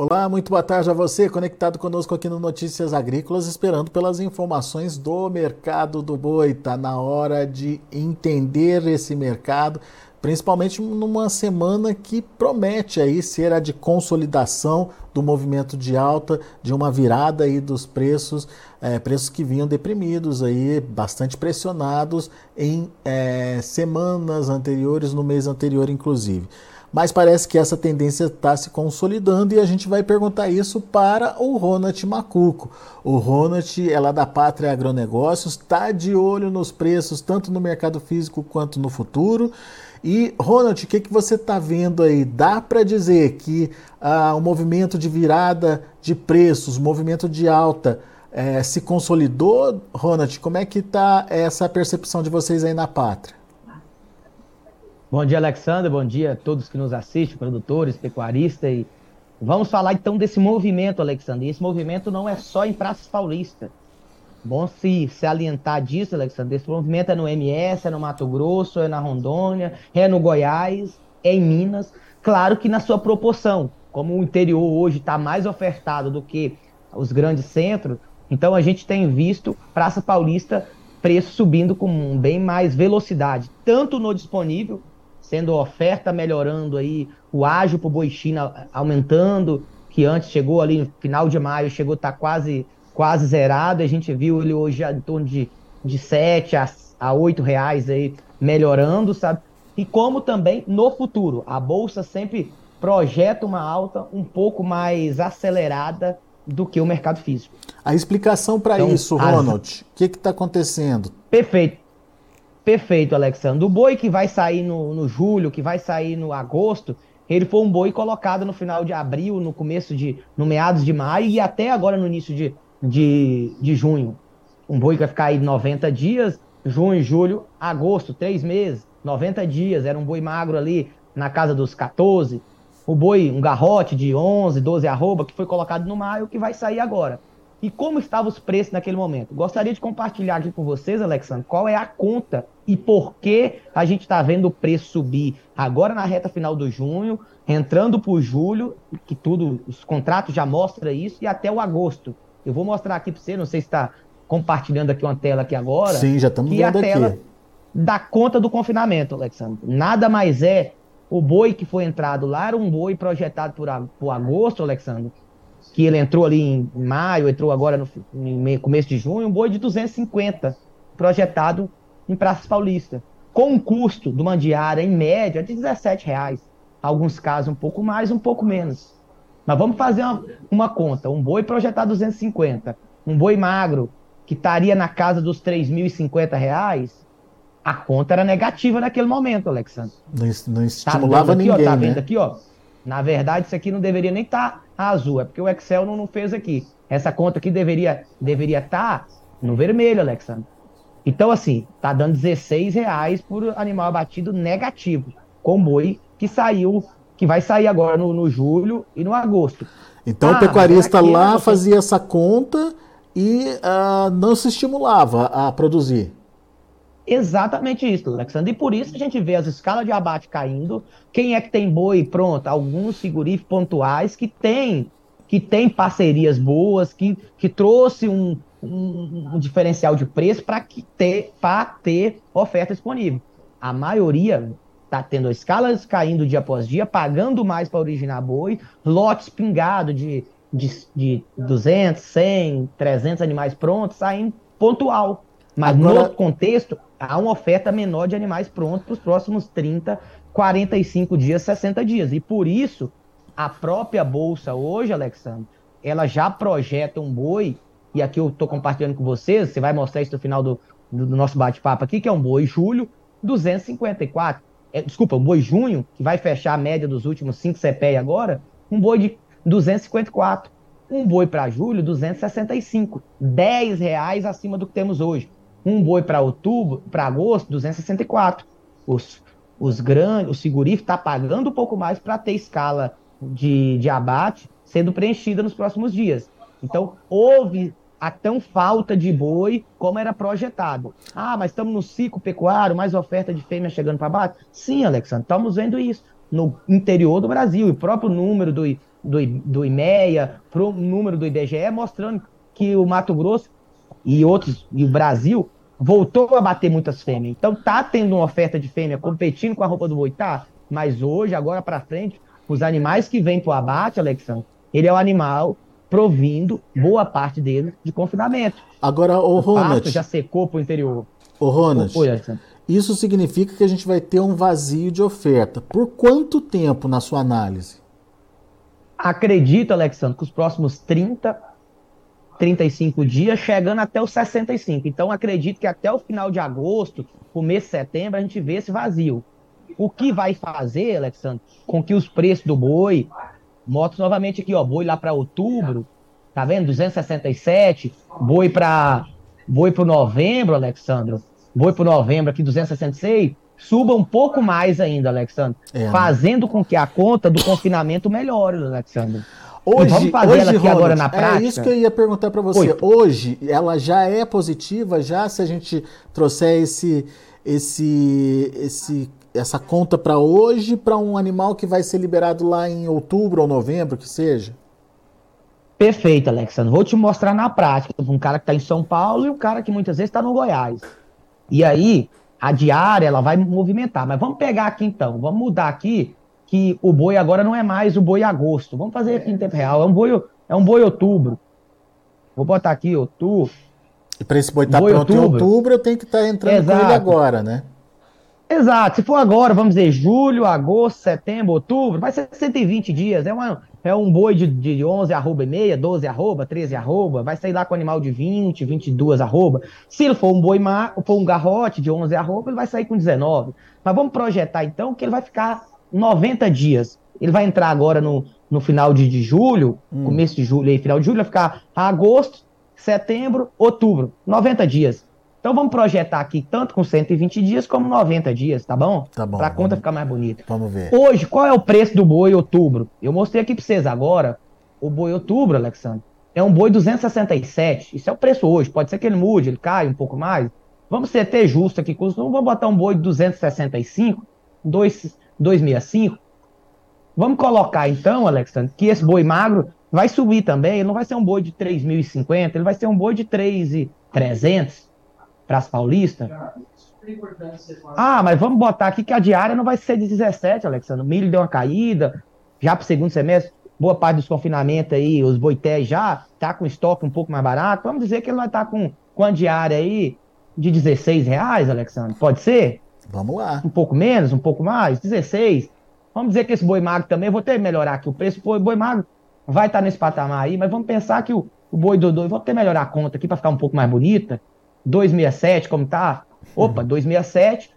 Olá, muito boa tarde a você, conectado conosco aqui no Notícias Agrícolas, esperando pelas informações do mercado do boi. Está na hora de entender esse mercado, principalmente numa semana que promete aí ser a de consolidação do movimento de alta, de uma virada aí dos preços, é, preços que vinham deprimidos aí, bastante pressionados em é, semanas anteriores, no mês anterior inclusive mas parece que essa tendência está se consolidando e a gente vai perguntar isso para o Ronald Macuco. O Ronald é lá da Pátria Agronegócios, está de olho nos preços, tanto no mercado físico quanto no futuro. E, Ronald, o que, que você está vendo aí? Dá para dizer que ah, o movimento de virada de preços, o movimento de alta, eh, se consolidou? Ronald, como é que está essa percepção de vocês aí na Pátria? Bom dia, Alexandre. Bom dia a todos que nos assistem, produtores, pecuaristas. E vamos falar então desse movimento, Alexandre. E esse movimento não é só em Praças Paulista. Bom se, se alientar disso, Alexandre. Esse movimento é no MS, é no Mato Grosso, é na Rondônia, é no Goiás, é em Minas. Claro que na sua proporção. Como o interior hoje está mais ofertado do que os grandes centros, então a gente tem visto Praça Paulista preço subindo com bem mais velocidade, tanto no disponível sendo oferta melhorando aí, o ágio para o boi China aumentando, que antes chegou ali no final de maio, chegou a estar tá quase, quase zerado, a gente viu ele hoje em torno de, de 7 a, a 8 reais aí, melhorando, sabe? E como também no futuro, a Bolsa sempre projeta uma alta um pouco mais acelerada do que o mercado físico. A explicação para então, isso, Ronald, o que está acontecendo? Perfeito. Perfeito, Alexandre. O boi que vai sair no, no julho, que vai sair no agosto, ele foi um boi colocado no final de abril, no começo de. no meados de maio e até agora no início de, de, de junho. Um boi que vai ficar aí 90 dias, junho, julho, agosto, três meses, 90 dias. Era um boi magro ali na casa dos 14. O boi, um garrote de 11, 12 arroba, que foi colocado no maio, que vai sair agora e como estavam os preços naquele momento. Gostaria de compartilhar aqui com vocês, Alexandre, qual é a conta e por que a gente está vendo o preço subir agora na reta final do junho, entrando para o julho, que tudo, os contratos já mostram isso, e até o agosto. Eu vou mostrar aqui para você, não sei se está compartilhando aqui uma tela aqui agora. Sim, já estamos vendo a tela aqui. da conta do confinamento, Alexandre. Nada mais é o boi que foi entrado lá, era um boi projetado por agosto, Alexandre, que ele entrou ali em maio, entrou agora no em começo de junho, um boi de 250 projetado em Praça Paulista, com um custo do mandiária em média de 17 reais. Alguns casos um pouco mais, um pouco menos. Mas vamos fazer uma, uma conta. Um boi projetado 250, um boi magro que estaria na casa dos 3.050 reais, a conta era negativa naquele momento, Alexandre. Não, não tá estimulava tá aqui, ninguém, ó, tá né? vendo aqui, ó? Na verdade, isso aqui não deveria nem estar tá azul, é porque o Excel não, não, fez aqui. Essa conta aqui deveria deveria estar tá no vermelho, Alexandre. Então, assim, tá dando 16 reais por animal abatido negativo, com boi que saiu, que vai sair agora no, no julho e no agosto. Então ah, o pecuarista lá você... fazia essa conta e uh, não se estimulava a produzir. Exatamente isso, Alexandre. E por isso a gente vê as escalas de abate caindo. Quem é que tem boi? Pronto, alguns frigoríficos pontuais que tem, que tem parcerias boas, que, que trouxe um, um, um diferencial de preço para ter, ter oferta disponível. A maioria está tendo escalas caindo dia após dia, pagando mais para originar boi, lotes pingados de, de, de 200, 100, 300 animais prontos, saindo pontual. Mas Agora... no outro contexto, há uma oferta menor de animais prontos para os próximos 30, 45 dias, 60 dias. E por isso, a própria Bolsa hoje, Alexandre, ela já projeta um boi, e aqui eu estou compartilhando com vocês, você vai mostrar isso no final do, do, do nosso bate-papo aqui, que é um boi julho, 254. É, desculpa, um boi junho, que vai fechar a média dos últimos 5 CPE agora, um boi de 254. Um boi para julho, 265. 10 reais acima do que temos hoje. Um boi para outubro, para agosto, 264. Os, os grandes, o segurífico está pagando um pouco mais para ter escala de, de abate sendo preenchida nos próximos dias. Então, houve a tão falta de boi como era projetado. Ah, mas estamos no ciclo pecuário, mais oferta de fêmea chegando para abate? Sim, Alexandre, estamos vendo isso no interior do Brasil. E o próprio número do, do, do IMEA, o número do IBGE, mostrando que o Mato Grosso e outros, e o Brasil, voltou a bater muitas fêmeas. Então tá tendo uma oferta de fêmea competindo com a roupa do boi, tá? Mas hoje, agora para frente, os animais que vêm para o abate, Alexandre, ele é o animal provindo boa parte dele de confinamento. Agora, o Ronald... já secou para o interior. O Ronald, isso significa que a gente vai ter um vazio de oferta. Por quanto tempo, na sua análise? Acredito, Alexandre, que os próximos 30, 35 dias, chegando até os 65. Então, acredito que até o final de agosto, começo de setembro, a gente vê esse vazio. O que vai fazer, Alexandre, com que os preços do boi, motos novamente aqui, ó, boi lá para outubro, tá vendo? 267, boi para boi para novembro, Alexandre, boi para novembro aqui 266, suba um pouco mais ainda, Alexandre, é, né? fazendo com que a conta do confinamento melhore, Alexandre. Hoje, vamos fazer hoje, ela aqui Ronald, agora na prática. É isso que eu ia perguntar para você. Oi. Hoje, ela já é positiva, já se a gente trouxer esse, esse, esse, essa conta para hoje, para um animal que vai ser liberado lá em outubro ou novembro, que seja? Perfeito, Alexandre. Vou te mostrar na prática. Um cara que está em São Paulo e um cara que muitas vezes está no Goiás. E aí, a diária, ela vai movimentar. Mas vamos pegar aqui então, vamos mudar aqui que o boi agora não é mais o boi agosto. Vamos fazer aqui em tempo real. É um boi, é um boi outubro. Vou botar aqui outubro. E para esse boi estar tá pronto outubro. em outubro, eu tenho que estar tá entrando Exato. com ele agora, né? Exato. Se for agora, vamos dizer julho, agosto, setembro, outubro, vai ser 120 dias. É, uma, é um boi de, de 11 arroba e meia, 12 arroba, 13 arroba. Vai sair lá com animal de 20, 22 arroba. Se ele for um boi mar, for um garrote de 11 arroba, ele vai sair com 19. Mas vamos projetar então que ele vai ficar 90 dias. Ele vai entrar agora no, no final de, de julho, hum. começo de julho e final de julho, vai ficar agosto, setembro, outubro. 90 dias. Então vamos projetar aqui tanto com 120 dias como 90 dias, tá bom? Tá bom. Pra conta ficar mais bonita. Vamos ver. Hoje, qual é o preço do boi outubro? Eu mostrei aqui pra vocês agora. O boi outubro, Alexandre, é um boi 267. Isso é o preço hoje. Pode ser que ele mude, ele caia um pouco mais. Vamos ser até justo aqui. Não vamos botar um boi de 265, 265. Vamos colocar então, Alexandre, que esse boi magro vai subir também. Ele não vai ser um boi de 3.050, ele vai ser um boi de 3.300 para as paulistas. Ah, mas vamos botar aqui que a diária não vai ser de 17, Alexandre. O milho deu uma caída, já para o segundo semestre, boa parte dos confinamentos aí, os boités já tá com estoque um pouco mais barato. Vamos dizer que ele vai estar tá com, com a diária aí de 16 reais, Alexandre. Pode ser? Vamos lá. Um pouco menos, um pouco mais, 16. Vamos dizer que esse boi magro também, vou ter que melhorar aqui o preço, o boi magro vai estar tá nesse patamar aí, mas vamos pensar que o, o boi Dodô, vou ter que melhorar a conta aqui para ficar um pouco mais bonita. 267, como tá? Opa, 267.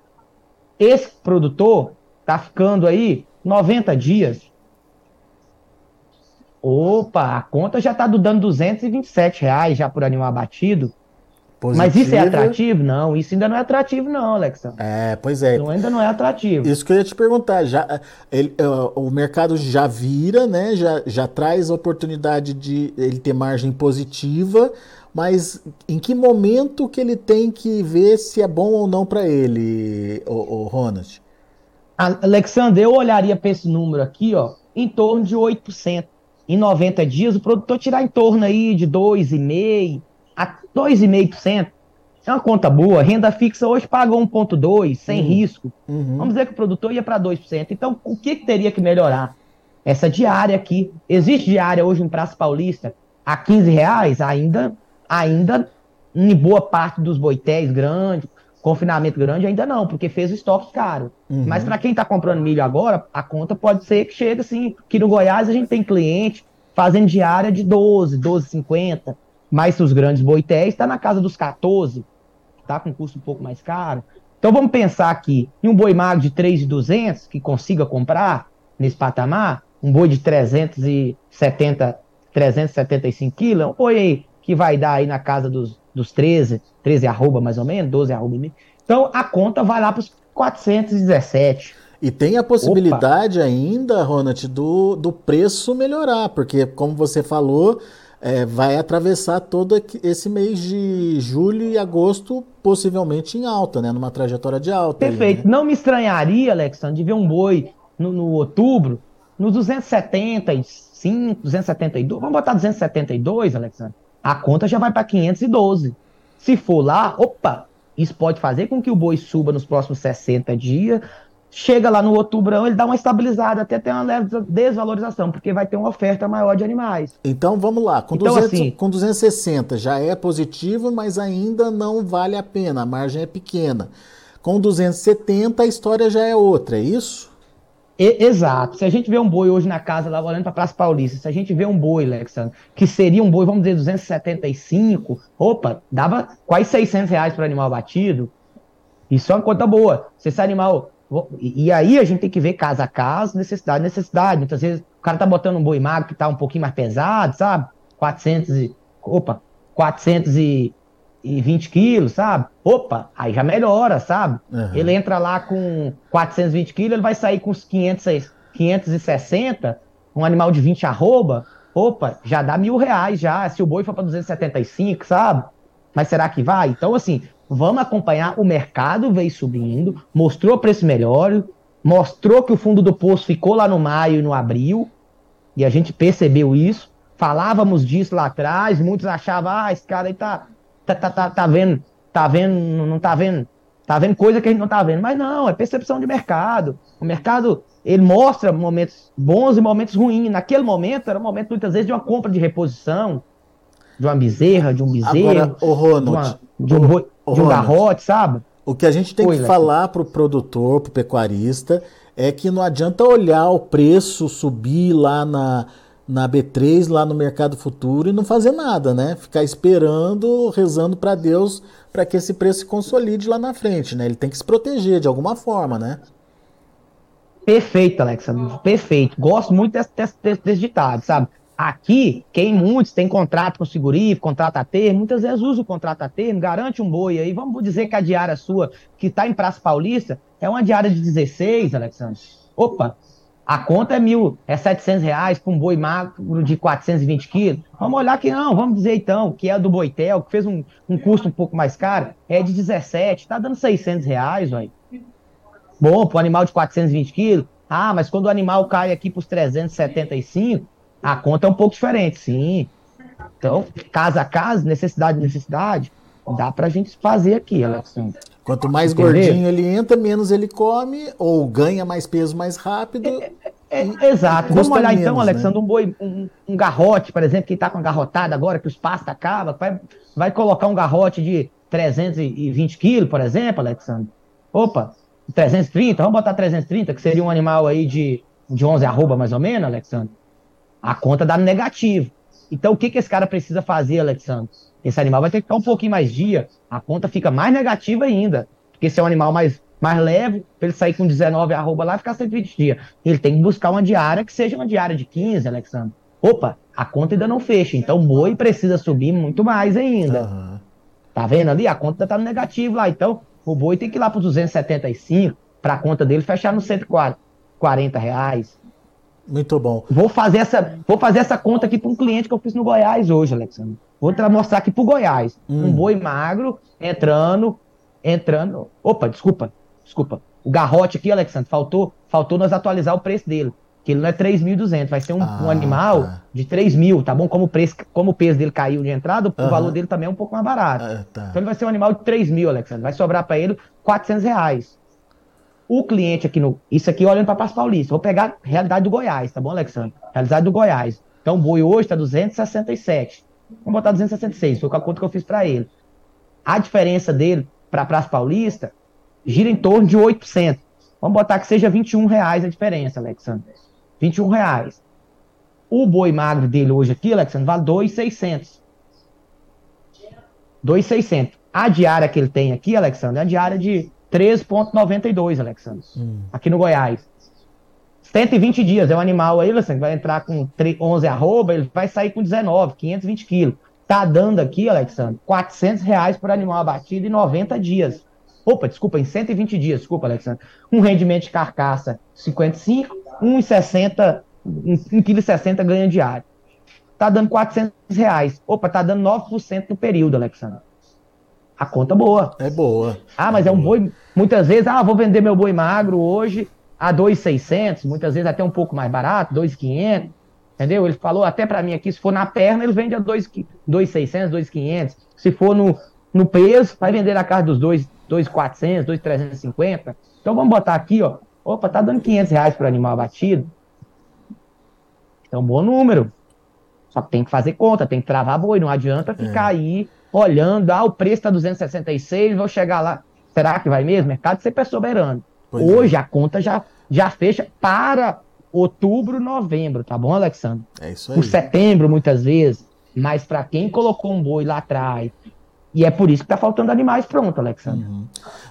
Esse produtor tá ficando aí 90 dias. Opa, a conta já tá dando 227 reais já por animal abatido. Positivo. Mas isso é atrativo? Não, isso ainda não é atrativo, não, Alexa. É, pois é. Então ainda não é atrativo. Isso que eu ia te perguntar. Já, ele, o mercado já vira, né? Já, já traz a oportunidade de ele ter margem positiva, mas em que momento que ele tem que ver se é bom ou não para ele, o, o Ronald? Alexander, eu olharia para esse número aqui, ó, em torno de 8%. Em 90 dias, o produtor tirar em torno aí de 2,5% a 2,5%. É uma conta boa. Renda fixa hoje paga 1,2%, sem uhum. risco. Uhum. Vamos dizer que o produtor ia para 2%. Então, o que, que teria que melhorar? Essa diária aqui. Existe diária hoje em Praça Paulista a 15 reais? Ainda ainda em boa parte dos boitéis grandes, confinamento grande, ainda não, porque fez o estoque caro. Uhum. Mas para quem está comprando milho agora, a conta pode ser que chegue assim, que no Goiás a gente tem cliente fazendo diária de 12, 12,50, mas os grandes boitéis está na casa dos 14, tá com custo um pouco mais caro. Então vamos pensar aqui, em um boi magro de 3,200 que consiga comprar nesse patamar, um boi de 370, 375 quilos, um boi aí que vai dar aí na casa dos, dos 13, 13 arroba mais ou menos, 12 arroba. Então a conta vai lá para os 417. E tem a possibilidade Opa. ainda, Ronald, do, do preço melhorar, porque como você falou, é, vai atravessar todo esse mês de julho e agosto, possivelmente em alta, né? Numa trajetória de alta. Perfeito. Aí, né? Não me estranharia, Alexandre, de ver um boi no, no outubro nos 270, 275, 272, vamos botar 272, Alexandre, a conta já vai para 512. Se for lá, opa, isso pode fazer com que o boi suba nos próximos 60 dias, chega lá no outubrão, ele dá uma estabilizada, até ter uma leve desvalorização, porque vai ter uma oferta maior de animais. Então vamos lá, com, então, 200, assim, com 260 já é positivo, mas ainda não vale a pena, a margem é pequena. Com 270 a história já é outra, é isso? E, exato. Se a gente vê um boi hoje na casa, lá olhando para Praça Paulista, se a gente vê um boi, Alexandre, que seria um boi, vamos dizer, 275, opa, dava quase 600 reais para animal batido. Isso é uma conta boa. Se esse animal e, e, aí a gente tem que ver caso a caso, necessidade, necessidade. Muitas vezes o cara tá botando um boi magro que tá um pouquinho mais pesado, sabe? 400 e, opa, 420 quilos, sabe? Opa, aí já melhora, sabe? Uhum. Ele entra lá com 420 quilos, ele vai sair com uns 500, 560, um animal de 20 arroba, opa, já dá mil reais já, se o boi for para 275, sabe? Mas será que vai? Então, assim, vamos acompanhar. O mercado veio subindo, mostrou preço melhor, mostrou que o fundo do poço ficou lá no maio e no abril, e a gente percebeu isso. Falávamos disso lá atrás, muitos achavam, ah, esse cara aí tá, tá, tá, tá, tá vendo, tá vendo, não tá vendo, tá vendo coisa que a gente não tá vendo. Mas não, é percepção de mercado. O mercado, ele mostra momentos bons e momentos ruins. Naquele momento, era um momento, muitas vezes, de uma compra de reposição, de uma bezerra, de um bezerro. O Ronald, de, uma, de um, de um garrote, sabe? O que a gente tem Oi, que falar para o produtor, para o pecuarista, é que não adianta olhar o preço subir lá na, na B3, lá no mercado futuro e não fazer nada, né? Ficar esperando, rezando para Deus para que esse preço se consolide lá na frente, né? Ele tem que se proteger de alguma forma, né? Perfeito, Alexa, perfeito. Gosto muito desse, desse, desse ditado, sabe? Aqui, quem muitos tem contrato com o segurífico, contrato a termo, muitas vezes usa o contrato a termo, garante um boi aí. Vamos dizer que a diária sua, que está em Praça Paulista, é uma diária de 16, Alexandre. Opa, a conta é mil, é 700 reais para um boi magro de 420 quilos. Vamos olhar que não, vamos dizer então, que é do Boitel, que fez um, um custo um pouco mais caro, é de 17, está dando 600 reais, velho. Bom, para um animal de 420 quilos. Ah, mas quando o animal cai aqui para os 375, a conta é um pouco diferente, sim. Então, casa a casa, necessidade a necessidade, dá pra gente fazer aqui, Alexandre. Quanto mais Entendeu? gordinho ele entra, menos ele come, ou ganha mais peso mais rápido. É, é, é, exato. Vamos olhar então, menos, então, Alexandre, né? um boi, um, um, garrote, por exemplo, que está com a garrotada agora, que os pastos acabam, vai, vai colocar um garrote de 320 quilos, por exemplo, Alexandre. Opa, 330, vamos botar 330, que seria um animal aí de, de 11 arroba mais ou menos, Alexandre a conta dá negativo. Então, o que, que esse cara precisa fazer, Alexandre? Esse animal vai ter que ficar um pouquinho mais dia, a conta fica mais negativa ainda. Porque se é um animal mais, mais leve, para ele sair com 19 arroba lá e ficar 120 dias. Ele tem que buscar uma diária que seja uma diária de 15, Alexandre. Opa, a conta ainda não fecha. Então o boi precisa subir muito mais ainda. Uhum. Tá vendo ali? A conta tá no negativo lá. Então o boi tem que ir lá para 275 para a conta dele fechar nos 140 reais. Muito bom. Vou fazer essa, vou fazer essa conta aqui para um cliente que eu fiz no Goiás hoje, Alexandre. Vou mostrar aqui para o Goiás. Hum. Um boi magro entrando, entrando. Opa, desculpa, desculpa. O garrote aqui, Alexandre, faltou, faltou nós atualizar o preço dele. Que ele não é 3.200, vai ser um, ah, um animal tá. de 3 mil, tá bom? Como o, preço, como o peso dele caiu de entrada, o valor dele também é um pouco mais barato. Ah, tá. Então ele vai ser um animal de 3 mil, Alexandre. Vai sobrar para ele 400 reais. O cliente aqui no. Isso aqui olhando para Passo Paulista. Vou pegar a realidade do Goiás, tá bom, Alexandre? Realidade do Goiás. Então o boi hoje está 267. Vamos botar 266, foi com a conta que eu fiz para ele. A diferença dele para Praça Paulista gira em torno de 8%. Vamos botar que seja 21 reais a diferença, Alexandre. 21 reais. O boi magro dele hoje aqui, Alexandre, vale 2,600. 2,600. A diária que ele tem aqui, Alexandre, é a diária de 13,92, Alexandre. Hum. Aqui no Goiás. 120 dias, é um animal aí, Alexandre, vai entrar com 11 arroba, ele vai sair com 19, 520 quilos. Tá dando aqui, Alexandre, 400 reais por animal abatido em 90 dias. Opa, desculpa, em 120 dias, desculpa, Alexandre. Um rendimento de carcaça 55, 1,60, 1,60 kg ganha diário. Tá dando 400 reais. Opa, tá dando 9% no período, Alexandre a conta boa. É boa. Ah, mas é, é um boi. Muitas vezes, ah, vou vender meu boi magro hoje a 2,600, muitas vezes até um pouco mais barato, 2,500. Entendeu? Ele falou até para mim aqui, se for na perna, ele vende a 2,600, 2,500. Se for no, no peso, vai vender na casa dos 2,400, 2,350. Então vamos botar aqui, ó. Opa, tá dando 500 reais para animal abatido. É um bom número. Só que tem que fazer conta, tem que travar boi. Não adianta ficar é. aí olhando, ah, o preço tá 266, vou chegar lá. Será que vai mesmo? Mercado sempre é soberano. Pois é. Hoje é. a conta já, já fecha para outubro, novembro, tá bom, Alexandre? É isso aí. Por setembro, muitas vezes. Mas para quem colocou um boi lá atrás, e é por isso que tá faltando animais pronto, Alexandre. Uhum.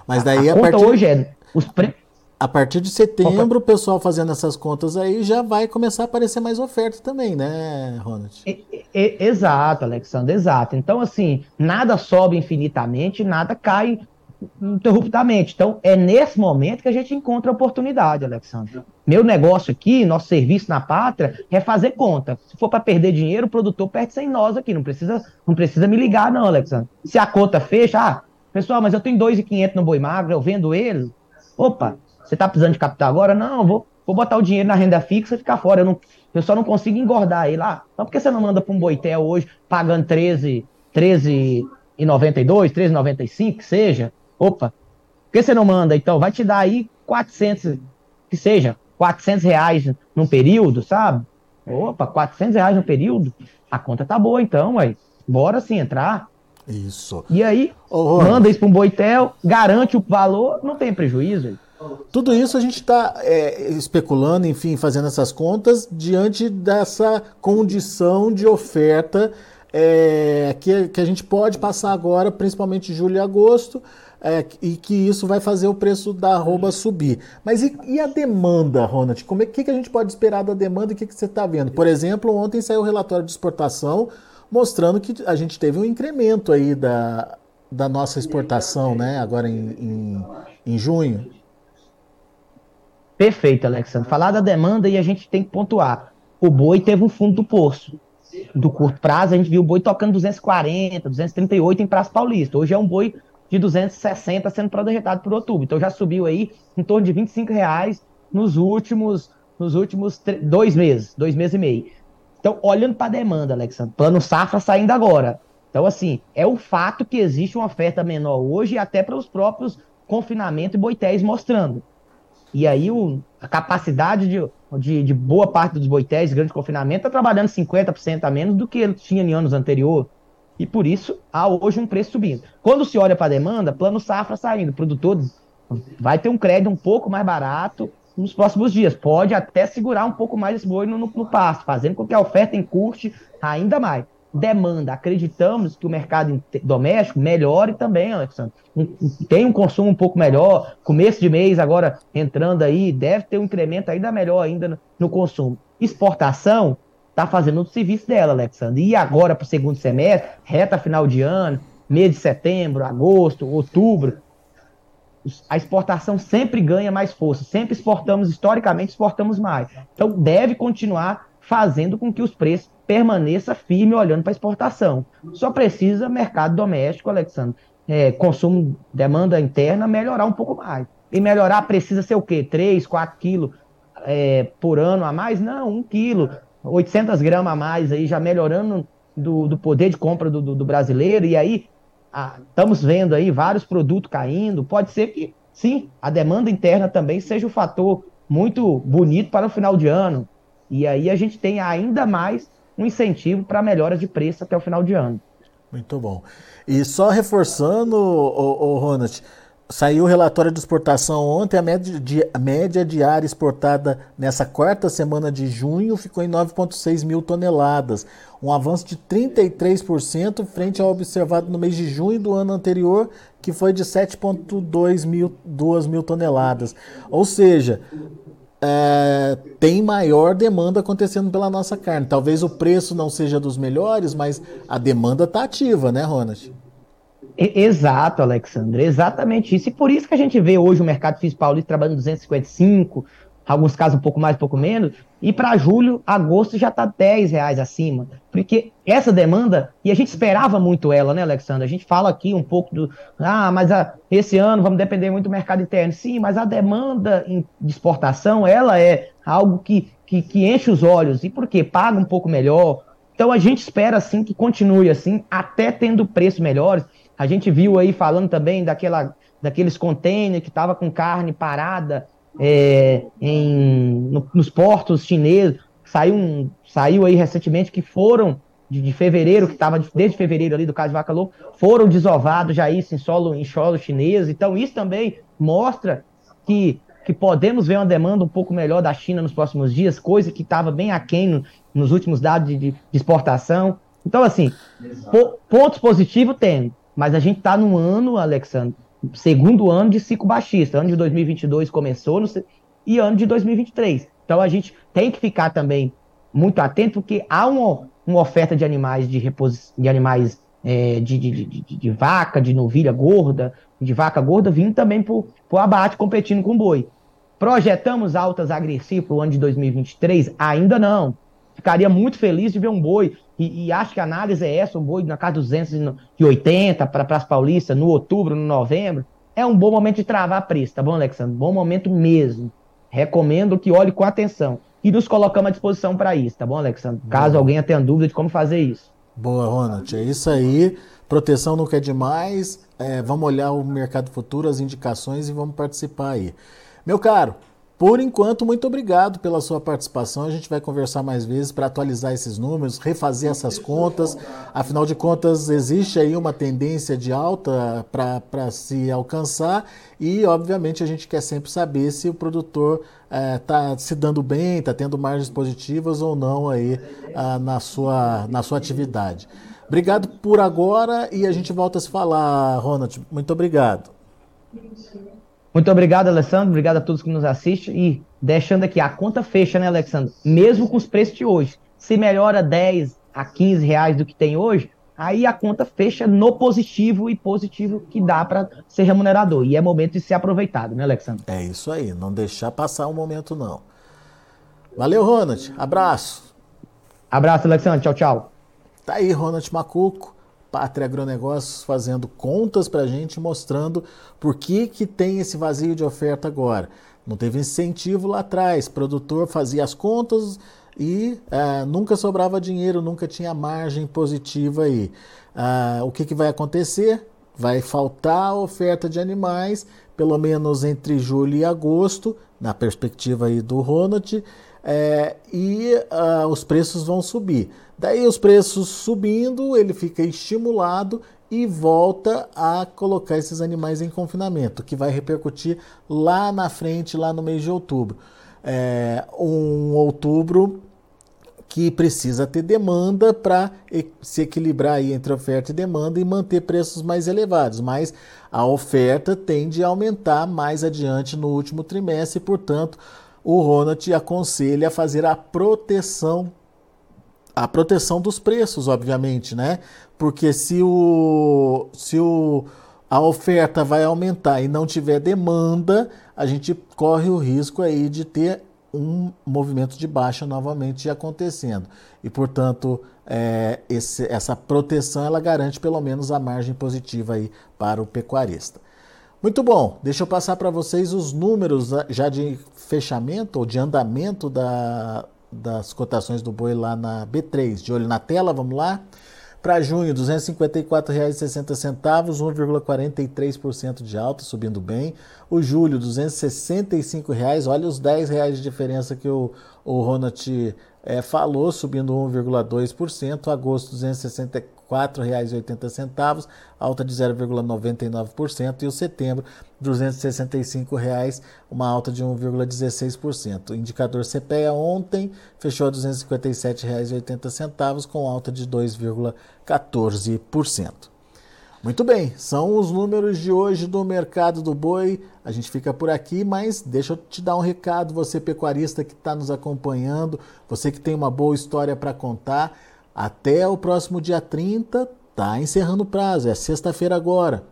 Mas daí a, a, a partir... hoje é os pre... A partir de setembro, o pessoal fazendo essas contas aí já vai começar a aparecer mais oferta também, né, Ronald? exato, Alexandre, exato. Então, assim, nada sobe infinitamente, nada cai interruptamente. Então, é nesse momento que a gente encontra a oportunidade, Alexandre. Meu negócio aqui, nosso serviço na pátria, é fazer conta. Se for para perder dinheiro, o produtor perde sem nós aqui. Não precisa, não precisa me ligar, não, Alexandre. Se a conta fecha, ah, pessoal, mas eu tenho 2,500 no boi magro, eu vendo ele. Opa, você está precisando de capital agora? Não, vou, vou botar o dinheiro na renda fixa e ficar fora. Eu, não, eu só não consigo engordar ele lá. Então, por que você não manda para um boitel hoje pagando 13, 13 e 92, 13,95, que seja? Opa, por que você não manda? Então, vai te dar aí 400, que seja, 400 reais num período, sabe? Opa, 400 reais no período? A conta tá boa então, ué. Bora sim entrar. Isso. E aí, oh, manda isso para um boitel, garante o valor, não tem prejuízo. Tudo isso a gente está é, especulando, enfim, fazendo essas contas diante dessa condição de oferta é, que, que a gente pode passar agora, principalmente julho e agosto, é, e que isso vai fazer o preço da arroba subir. Mas e, e a demanda, Ronald? Como é que, que a gente pode esperar da demanda e o que, que você está vendo? Por exemplo, ontem saiu o relatório de exportação mostrando que a gente teve um incremento aí da, da nossa exportação, né? Agora em, em, em junho. Perfeito, Alexandre. Falar da demanda e a gente tem que pontuar. O boi teve um fundo do poço. Do curto prazo, a gente viu o boi tocando 240, 238 em Praça Paulista. Hoje é um boi de 260 sendo projetado por outubro. Então já subiu aí em torno de 25 reais nos últimos, nos últimos dois meses, dois meses e meio. Então, olhando para a demanda, Alexandre, plano safra saindo agora. Então, assim, é o fato que existe uma oferta menor hoje até para os próprios confinamento e boitéis mostrando. E aí o, a capacidade de, de, de boa parte dos boitéis, grande confinamento, está trabalhando 50% a menos do que tinha em anos anteriores e por isso há hoje um preço subindo. Quando se olha para a demanda, plano safra saindo, o produtor vai ter um crédito um pouco mais barato nos próximos dias. Pode até segurar um pouco mais esse boi no, no, no pasto, fazendo com que a oferta encurte ainda mais. Demanda, acreditamos que o mercado doméstico melhore também, Alexandre. Tem um consumo um pouco melhor, começo de mês agora entrando aí, deve ter um incremento ainda melhor ainda no, no consumo. Exportação, está fazendo o serviço dela, Alexandre. E agora para o segundo semestre, reta final de ano, mês de setembro, agosto, outubro, a exportação sempre ganha mais força. Sempre exportamos, historicamente, exportamos mais. Então deve continuar fazendo com que os preços permaneçam firmes olhando para a exportação. Só precisa mercado doméstico, Alexandre. É, consumo, demanda interna, melhorar um pouco mais. E melhorar precisa ser o quê? 3, 4 quilos é, por ano a mais? Não, 1 quilo. 800 gramas a mais aí, já melhorando do, do poder de compra do, do, do brasileiro, e aí estamos vendo aí vários produtos caindo. Pode ser que, sim, a demanda interna também seja um fator muito bonito para o final de ano. E aí a gente tem ainda mais um incentivo para melhoras de preço até o final de ano. Muito bom. E só reforçando, o, o Ronald, Saiu o relatório de exportação ontem, a média, a média diária exportada nessa quarta semana de junho ficou em 9,6 mil toneladas, um avanço de 33% frente ao observado no mês de junho do ano anterior, que foi de 7,2 mil, 2 mil toneladas. Ou seja, é, tem maior demanda acontecendo pela nossa carne. Talvez o preço não seja dos melhores, mas a demanda está ativa, né, Ronald? Exato, Alexandre, exatamente isso. E por isso que a gente vê hoje o mercado físico paulista trabalhando 255, alguns casos um pouco mais, um pouco menos, e para julho, agosto já está 10 reais acima. Porque essa demanda, e a gente esperava muito ela, né, Alexandre? A gente fala aqui um pouco do. Ah, mas a, esse ano vamos depender muito do mercado interno. Sim, mas a demanda de exportação, ela é algo que, que, que enche os olhos. E por quê? Paga um pouco melhor. Então a gente espera assim que continue assim, até tendo preços melhores. A gente viu aí falando também daquela, daqueles containers que estava com carne parada é, em, no, nos portos chineses. Saiu, um, saiu aí recentemente que foram de, de fevereiro, que estava desde fevereiro ali do caso de Vaca Louca, foram desovados já isso em solo, em solo chinês. Então isso também mostra que que podemos ver uma demanda um pouco melhor da China nos próximos dias, coisa que estava bem aquém no, nos últimos dados de, de, exportação. Então, assim, po, pontos positivos tem, mas a gente está num ano, Alexandre, segundo ano de ciclo baixista. Ano de 2022 começou no, e ano de 2023. Então, a gente tem que ficar também muito atento, porque há uma, uma oferta de animais de de animais é, de, de, de, de, vaca, de novilha gorda, de vaca gorda, vindo também para o abate, competindo com boi. Projetamos altas agressivas para o ano de 2023? Ainda não. Ficaria muito feliz de ver um boi, e, e acho que a análise é essa, um boi na casa 280 para as paulistas, no outubro, no novembro, é um bom momento de travar preço, tá bom, Alexandre? Bom momento mesmo. Recomendo que olhe com atenção. E nos colocamos à disposição para isso, tá bom, Alexandre? Caso alguém tenha dúvida de como fazer isso. Boa, Ronald. É isso aí. Proteção nunca é demais. É, vamos olhar o mercado futuro, as indicações e vamos participar aí. Meu caro, por enquanto, muito obrigado pela sua participação. A gente vai conversar mais vezes para atualizar esses números, refazer essas contas. Afinal de contas, existe aí uma tendência de alta para se alcançar e, obviamente, a gente quer sempre saber se o produtor está é, se dando bem, está tendo margens positivas ou não aí ah, na, sua, na sua atividade. Obrigado por agora e a gente volta a se falar, Ronald. Muito obrigado. Muito obrigado, Alessandro. Obrigado a todos que nos assistem. E deixando aqui, a conta fecha, né, Alessandro? Mesmo com os preços de hoje. Se melhora 10 a 15 reais do que tem hoje, aí a conta fecha no positivo e positivo que dá para ser remunerador. E é momento de ser aproveitado, né, Alexandre? É isso aí. Não deixar passar o um momento, não. Valeu, Ronald. Abraço. Abraço, Alexandre. Tchau, tchau. Tá aí, Ronald Macuco, Pátria Agronegócios, fazendo contas para a gente, mostrando por que, que tem esse vazio de oferta agora. Não teve incentivo lá atrás, produtor fazia as contas e é, nunca sobrava dinheiro, nunca tinha margem positiva aí. Ah, o que, que vai acontecer? Vai faltar oferta de animais, pelo menos entre julho e agosto, na perspectiva aí do Ronald, é, e uh, os preços vão subir. Daí os preços subindo, ele fica estimulado e volta a colocar esses animais em confinamento, que vai repercutir lá na frente, lá no mês de outubro. É, um outubro que precisa ter demanda para se equilibrar aí entre oferta e demanda e manter preços mais elevados, mas a oferta tende a aumentar mais adiante no último trimestre, portanto, o Ronald aconselha a fazer a proteção a proteção dos preços, obviamente, né? Porque se o se o a oferta vai aumentar e não tiver demanda, a gente corre o risco aí de ter um movimento de baixa novamente acontecendo. E, portanto, é, esse, essa proteção ela garante pelo menos a margem positiva aí para o pecuarista. Muito bom, deixa eu passar para vocês os números ah, já de fechamento ou de andamento da, das cotações do boi lá na B3. De olho na tela, vamos lá. Para junho, R$ 254,60, 1,43% de alta, subindo bem. O julho, 265 reais, olha os R$ reais de diferença que o, o Ronald é, falou, subindo 1,2%. Agosto, R$ 264 R$ 4,80, alta de 0,99%, e o setembro, R$ 265,00, uma alta de 1,16%. O indicador CPEA ontem fechou a R$ 257,80, com alta de 2,14%. Muito bem, são os números de hoje do mercado do boi. A gente fica por aqui, mas deixa eu te dar um recado, você pecuarista que está nos acompanhando, você que tem uma boa história para contar. Até o próximo dia 30, tá encerrando o prazo, é sexta-feira agora.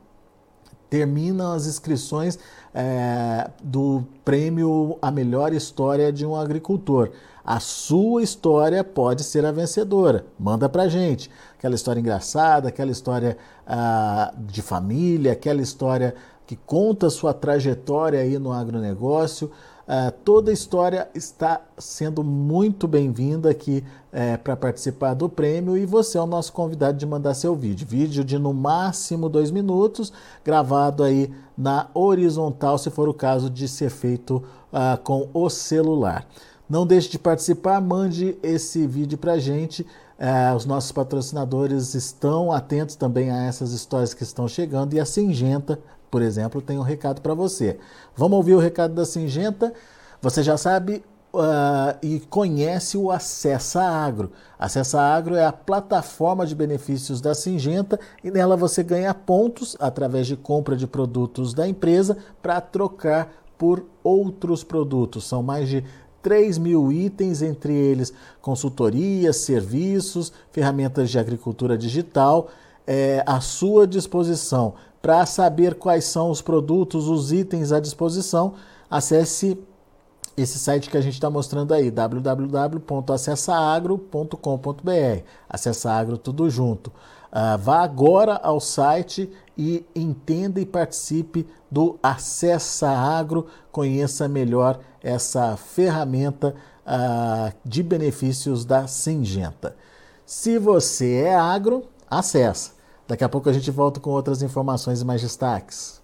Terminam as inscrições é, do prêmio A Melhor História de um Agricultor. A sua história pode ser a vencedora. Manda pra gente. Aquela história engraçada, aquela história ah, de família, aquela história que conta sua trajetória aí no agronegócio. Uh, toda a história está sendo muito bem-vinda aqui uh, para participar do prêmio e você é o nosso convidado de mandar seu vídeo. Vídeo de no máximo dois minutos, gravado aí na horizontal, se for o caso de ser feito uh, com o celular. Não deixe de participar, mande esse vídeo para a gente. É, os nossos patrocinadores estão atentos também a essas histórias que estão chegando e a Singenta, por exemplo, tem um recado para você. Vamos ouvir o recado da Singenta? Você já sabe uh, e conhece o Acessa Agro. Acessa Agro é a plataforma de benefícios da Singenta e nela você ganha pontos através de compra de produtos da empresa para trocar por outros produtos. São mais de 3 mil itens, entre eles consultorias, serviços, ferramentas de agricultura digital, é, à sua disposição. Para saber quais são os produtos, os itens à disposição, acesse esse site que a gente está mostrando aí, www.acessaagro.com.br. Acessa Agro tudo junto. Uh, vá agora ao site e entenda e participe do Acessa Agro, conheça melhor essa ferramenta uh, de benefícios da Singenta. Se você é agro, acessa. Daqui a pouco a gente volta com outras informações e mais destaques.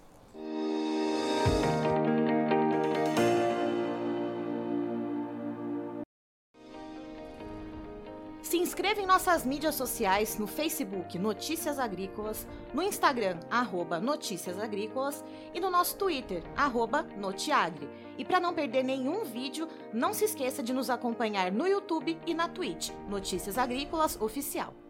inscreva em nossas mídias sociais no Facebook Notícias Agrícolas, no Instagram arroba Notícias Agrícolas e no nosso Twitter arroba Notiagre. E para não perder nenhum vídeo, não se esqueça de nos acompanhar no YouTube e na Twitch Notícias Agrícolas Oficial.